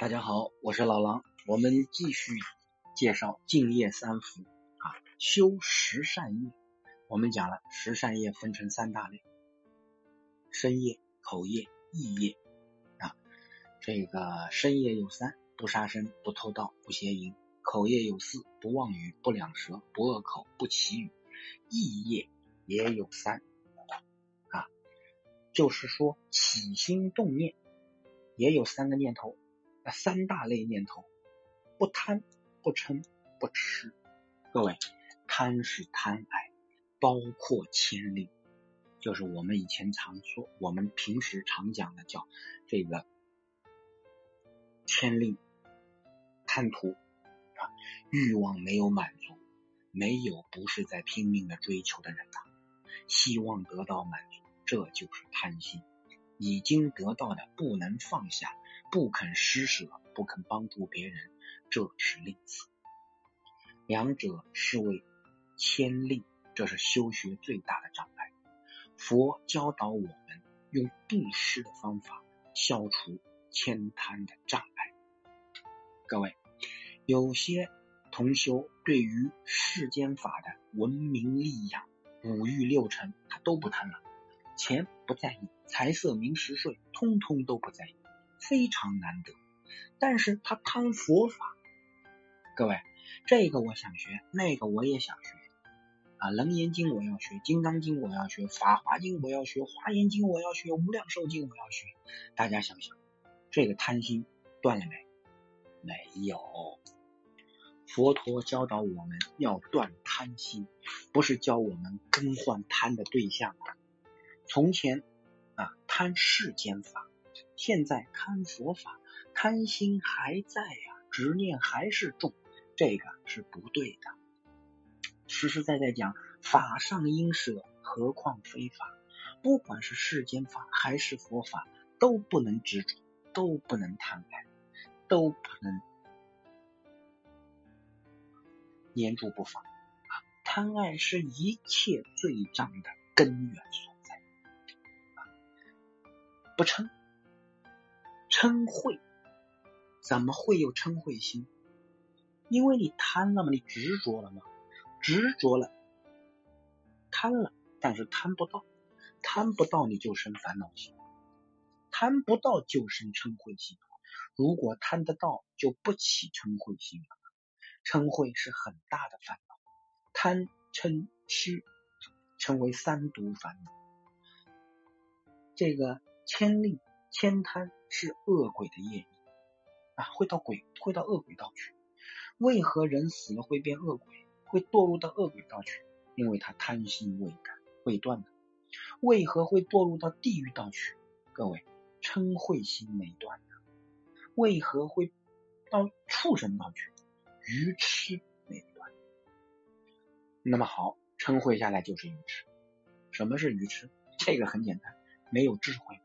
大家好，我是老狼，我们继续介绍敬业三福啊，修十善业。我们讲了十善业分成三大类：身业、口业、意业啊。这个身业有三：不杀生、不偷盗、不邪淫；口业有四：不妄语、不两舌、不恶口、不绮语；意业也有三啊，就是说起心动念也有三个念头。那三大类念头：不贪、不嗔、不痴。各位，贪是贪爱，包括千令，就是我们以前常说，我们平时常讲的叫这个千令贪图啊，欲望没有满足，没有不是在拼命的追求的人呐，希望得到满足，这就是贪心。已经得到的不能放下。不肯施舍，不肯帮助别人，这是吝啬。两者是为牵令，这是修学最大的障碍。佛教导我们用布施的方法消除悭贪的障碍。各位，有些同修对于世间法的文明利养、五欲六尘，他都不贪了，钱不在意，财色名食睡，通通都不在意。非常难得，但是他贪佛法。各位，这个我想学，那个我也想学啊，《楞严经》我要学，《金刚经》我要学，《法华经》我要学，《华严经》我要学，《无量寿经》我要学。大家想想，这个贪心断了没？没有。佛陀教导我们要断贪心，不是教我们更换贪的对象。从前啊，贪世间法。现在看佛法，贪心还在呀，执念还是重，这个是不对的。实实在在讲，法上应舍，何况非法？不管是世间法还是佛法，都不能执着，都不能贪爱，都不能粘住不放。贪爱是一切罪障的根源所在。不称。嗔恚，怎么会有嗔恚心？因为你贪了吗？你执着了吗？执着了，贪了，但是贪不到，贪不到你就生烦恼心，贪不到就生嗔恚心。如果贪得到，就不起嗔恚心了。嗔恚是很大的烦恼，贪嗔痴成为三毒烦恼。这个千令。千贪是恶鬼的业力啊，会到鬼，会到恶鬼道去。为何人死了会变恶鬼，会堕入到恶鬼道去？因为他贪心未改，未断的。为何会堕入到地狱道去？各位，嗔恚心没断的。为何会到畜生道去？愚痴没断。那么好，嗔恚下来就是愚痴。什么是愚痴？这个很简单，没有智慧。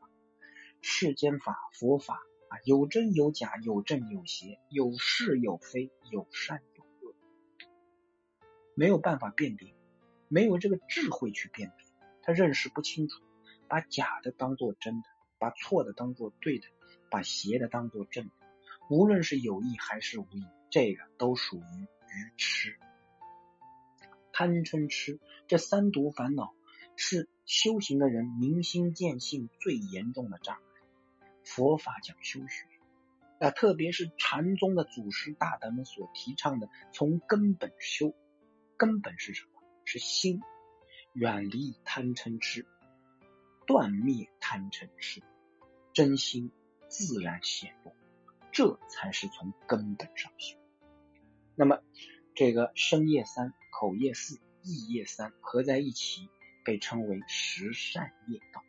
世间法、佛法啊，有真有假，有正有邪，有是有非，有善有恶，没有办法辨别，没有这个智慧去辨别，他认识不清楚，把假的当做真的，把错的当做对的，把邪的当做正的，无论是有意还是无意，这个都属于愚痴。贪嗔痴这三毒烦恼是修行的人明心见性最严重的障碍。佛法讲修学，那，特别是禅宗的祖师大德们所提倡的，从根本修，根本是什么？是心，远离贪嗔痴，断灭贪嗔痴，真心自然显露，这才是从根本上修。那么，这个身业三、口业四、意业三合在一起，被称为十善业道。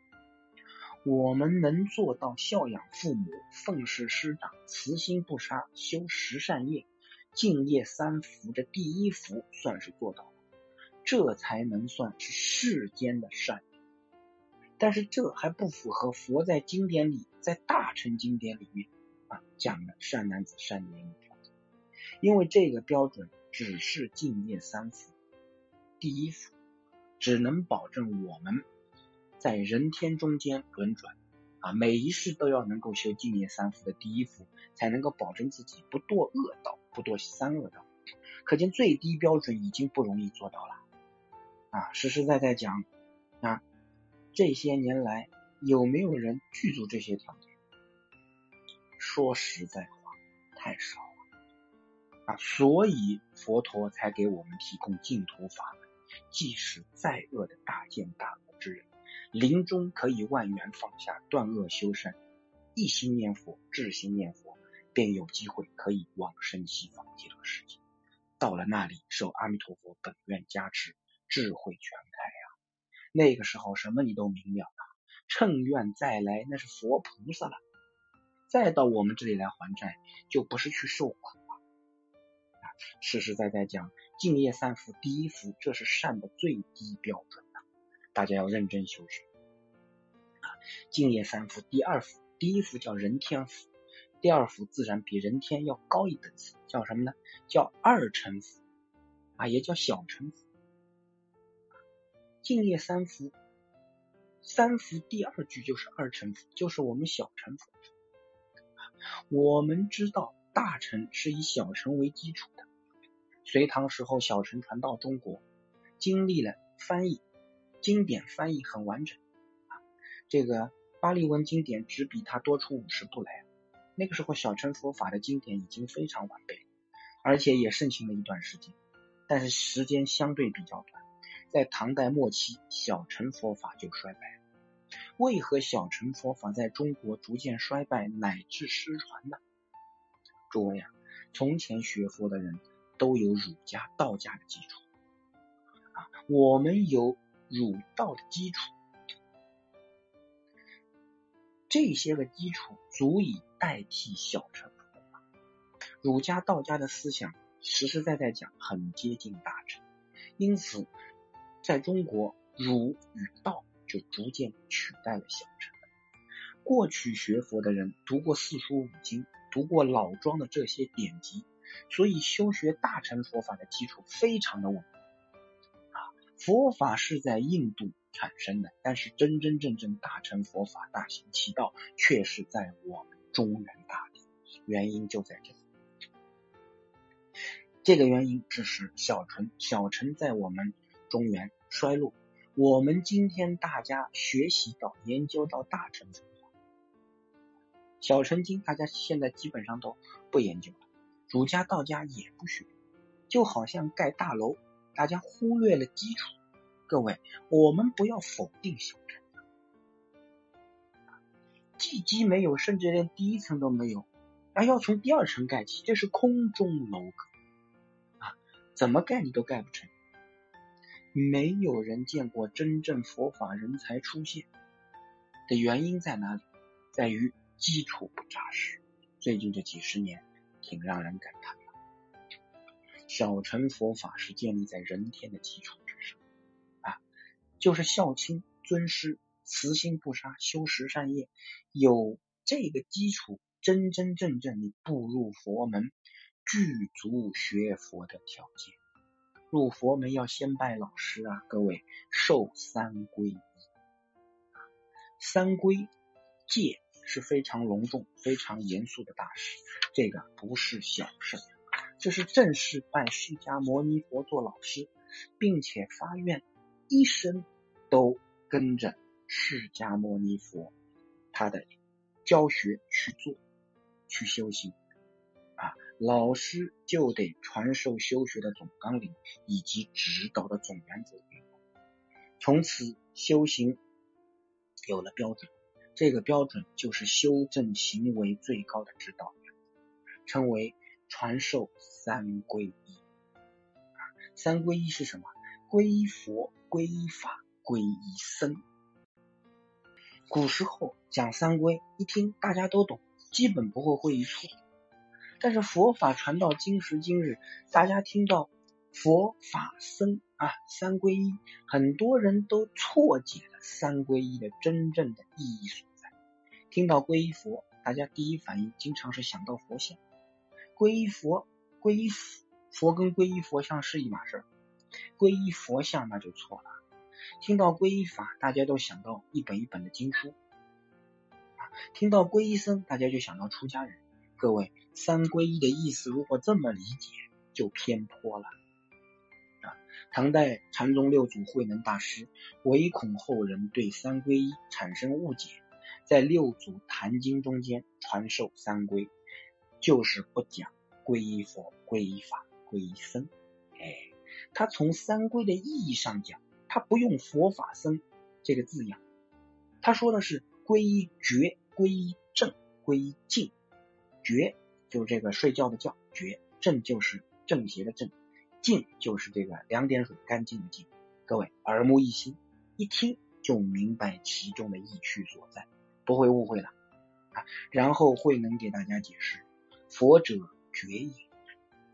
我们能做到孝养父母、奉事师长、慈心不杀、修十善业、敬业三福这第一福算是做到了，这才能算是世间的善。但是这还不符合佛在经典里，在大乘经典里面啊讲的善男子、善女人的标准，因为这个标准只是敬业三福第一福，只能保证我们。在人天中间轮转，啊，每一世都要能够修净业三福的第一福，才能够保证自己不堕恶道，不堕三恶道。可见最低标准已经不容易做到了啊！实实在在讲啊，这些年来有没有人具足这些条件？说实在话，太少了啊！所以佛陀才给我们提供净土法门，即使再恶的大奸大恶之人。临终可以万缘放下，断恶修善，一心念佛，至心念佛，便有机会可以往生西方极乐世界。到了那里，受阿弥陀佛本愿加持，智慧全开呀！那个时候，什么你都明了了。乘愿再来，那是佛菩萨了。再到我们这里来还债，就不是去受苦了。啊实实在在讲，敬业三福第一福，这是善的最低标准。大家要认真修学啊！净业三福，第二福，第一福叫人天福，第二福自然比人天要高一等次，叫什么呢？叫二乘福啊，也叫小乘福。敬业三福，三福第二句就是二乘福，就是我们小乘福。我们知道大乘是以小乘为基础的，隋唐时候小乘传到中国，经历了翻译。经典翻译很完整啊，这个巴利文经典只比它多出五十部来。那个时候小乘佛法的经典已经非常完备，而且也盛行了一段时间，但是时间相对比较短。在唐代末期，小乘佛法就衰败。为何小乘佛法在中国逐渐衰败乃至失传呢？诸位啊，从前学佛的人都有儒家、道家的基础啊，我们有。儒道的基础，这些个基础足以代替小乘。儒家、道家的思想实实在在讲很接近大乘，因此在中国，儒与道就逐渐取代了小乘。过去学佛的人读过四书五经，读过老庄的这些典籍，所以修学大乘佛法的基础非常的稳固。佛法是在印度产生的，但是真真正正大乘佛法大行其道，却是在我们中原大地。原因就在这里，这个原因致使小乘小乘在我们中原衰落。我们今天大家学习到研究到大乘佛法，小乘经大家现在基本上都不研究了，儒家道家也不学，就好像盖大楼。大家忽略了基础，各位，我们不要否定小乘，地基没有，甚至连第一层都没有，啊，要从第二层盖起，这是空中楼阁啊，怎么盖你都盖不成。没有人见过真正佛法人才出现的原因在哪里？在于基础不扎实。最近这几十年，挺让人感叹。小乘佛法是建立在人天的基础之上啊，就是孝亲尊师、慈心不杀、修十善业，有这个基础，真真正正你步入佛门，具足学佛的条件。入佛门要先拜老师啊，各位受三皈依，三皈戒是非常隆重、非常严肃的大事，这个不是小事。这是正式拜释迦牟尼佛做老师，并且发愿一生都跟着释迦牟尼佛他的教学去做，去修行啊。老师就得传授修学的总纲领以及指导的总原则，从此修行有了标准，这个标准就是修正行为最高的指导，称为。传授三皈依，三皈依是什么？皈依佛、皈依法、皈依僧。古时候讲三皈，一听大家都懂，基本不会会一错。但是佛法传到今时今日，大家听到佛法僧啊三皈依，很多人都错解了三皈依的真正的意义所在。听到皈依佛，大家第一反应经常是想到佛像。皈依佛，皈依佛跟皈依佛像是一码事，皈依佛像那就错了。听到皈依法，大家都想到一本一本的经书，听到皈依僧，大家就想到出家人。各位，三皈依的意思如果这么理解，就偏颇了。啊，唐代禅宗六祖慧能大师唯恐后人对三皈依产生误解，在六祖坛经中间传授三皈，就是不讲皈依佛、皈依法、皈依僧。哎，他从三皈的意义上讲，他不用佛法僧这个字样，他说的是皈依觉、皈依正、皈依净。觉就是这个睡觉的觉，觉正就是正邪的正，净就是这个两点水干净的净。各位耳目一新，一听就明白其中的意趣所在，不会误会了啊。然后慧能给大家解释：佛者觉也，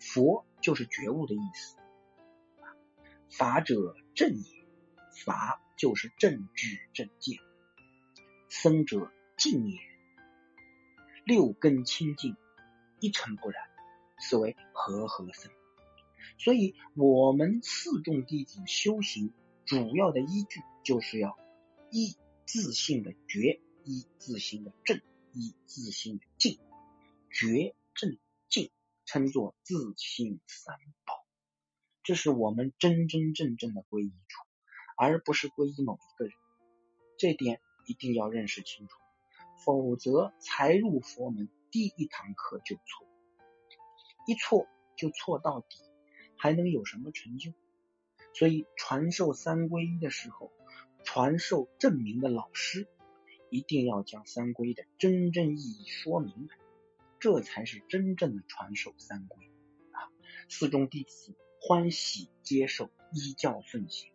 佛就是觉悟的意思；法者正也，法就是正知正见；僧者净也。六根清净，一尘不染，此为和合僧。所以，我们四众弟子修行主要的依据，就是要一自性的觉，一自性的正，一自性的净。觉、正、静，称作自性三宝。这是我们真真正正的皈依处，而不是皈依某一个人。这点一定要认识清楚。否则，才入佛门第一堂课就错，一错就错到底，还能有什么成就？所以，传授三皈依的时候，传授证明的老师一定要将三皈的真正意义说明白，这才是真正的传授三皈啊！四众弟子欢喜接受，依教奉行。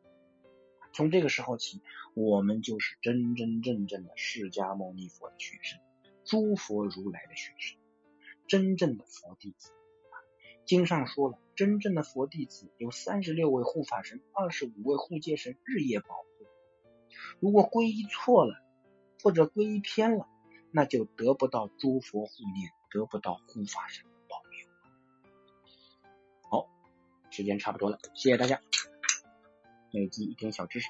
从这个时候起，我们就是真真正正的释迦牟尼佛的学生，诸佛如来的学生，真正的佛弟子。经上说了，真正的佛弟子有三十六位护法神，二十五位护戒神，日夜保护。如果皈依错了，或者皈依偏了，那就得不到诸佛护念，得不到护法神的保佑。好，时间差不多了，谢谢大家。累积一点小知识。